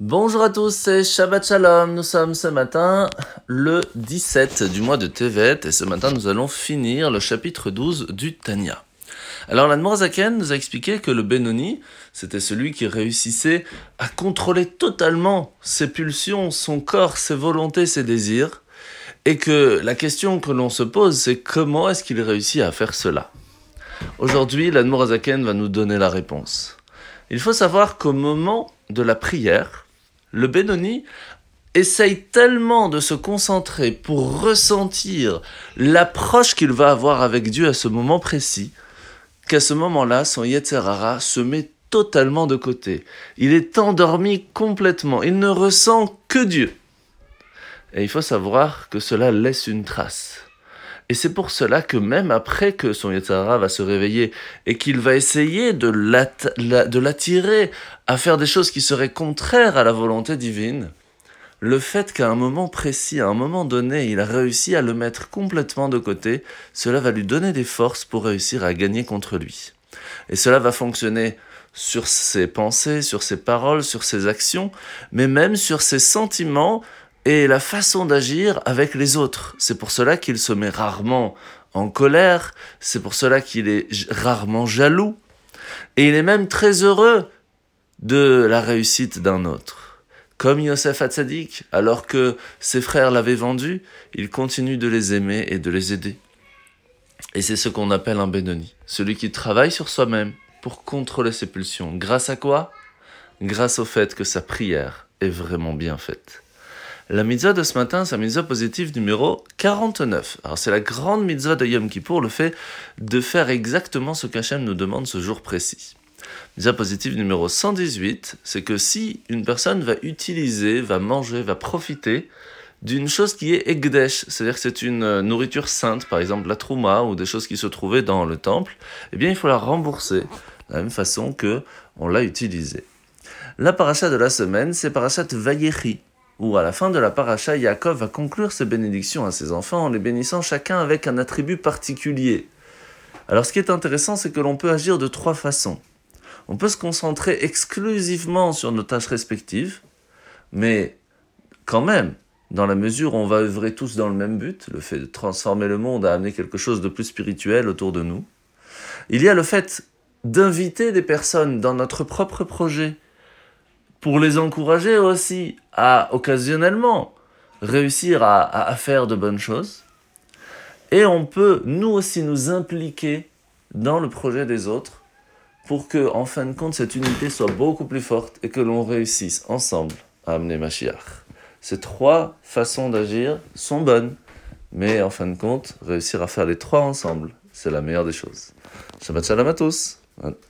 Bonjour à tous, c'est Shabbat Shalom. Nous sommes ce matin le 17 du mois de Tevet et ce matin nous allons finir le chapitre 12 du Tanya. Alors la Zaken nous a expliqué que le Benoni, c'était celui qui réussissait à contrôler totalement ses pulsions, son corps, ses volontés, ses désirs, et que la question que l'on se pose, c'est comment est-ce qu'il réussit à faire cela? Aujourd'hui, la Zaken va nous donner la réponse. Il faut savoir qu'au moment de la prière, le Benoni essaye tellement de se concentrer pour ressentir l'approche qu'il va avoir avec Dieu à ce moment précis, qu'à ce moment-là, son Yetzerara se met totalement de côté. Il est endormi complètement, il ne ressent que Dieu. Et il faut savoir que cela laisse une trace. Et c'est pour cela que même après que son Yetzara va se réveiller et qu'il va essayer de l'attirer à faire des choses qui seraient contraires à la volonté divine, le fait qu'à un moment précis, à un moment donné, il a réussi à le mettre complètement de côté, cela va lui donner des forces pour réussir à gagner contre lui. Et cela va fonctionner sur ses pensées, sur ses paroles, sur ses actions, mais même sur ses sentiments, et la façon d'agir avec les autres. C'est pour cela qu'il se met rarement en colère, c'est pour cela qu'il est rarement jaloux, et il est même très heureux de la réussite d'un autre. Comme Yosef Hatzadik, alors que ses frères l'avaient vendu, il continue de les aimer et de les aider. Et c'est ce qu'on appelle un Benoni, celui qui travaille sur soi-même pour contrôler ses pulsions. Grâce à quoi? Grâce au fait que sa prière est vraiment bien faite. La mitzvah de ce matin, c'est la mitzvah positive numéro 49. Alors c'est la grande mitzvah de Yom Kippour, le fait de faire exactement ce qu'Hachem nous demande ce jour précis. Mitzvah positive numéro 118, c'est que si une personne va utiliser, va manger, va profiter d'une chose qui est Egdesh, c'est-à-dire que c'est une euh, nourriture sainte, par exemple la trouma ou des choses qui se trouvaient dans le temple, eh bien il faut la rembourser de la même façon que on l'a utilisée. La paracha de la semaine, c'est parachat Vayechi où à la fin de la paracha, Yaakov va conclure ses bénédictions à ses enfants en les bénissant chacun avec un attribut particulier. Alors ce qui est intéressant, c'est que l'on peut agir de trois façons. On peut se concentrer exclusivement sur nos tâches respectives, mais quand même, dans la mesure où on va œuvrer tous dans le même but, le fait de transformer le monde à amener quelque chose de plus spirituel autour de nous, il y a le fait d'inviter des personnes dans notre propre projet, pour les encourager aussi à occasionnellement réussir à, faire de bonnes choses. Et on peut nous aussi nous impliquer dans le projet des autres pour que, en fin de compte, cette unité soit beaucoup plus forte et que l'on réussisse ensemble à amener Mashiach. Ces trois façons d'agir sont bonnes, mais en fin de compte, réussir à faire les trois ensemble, c'est la meilleure des choses. Shabbat shalom à tous.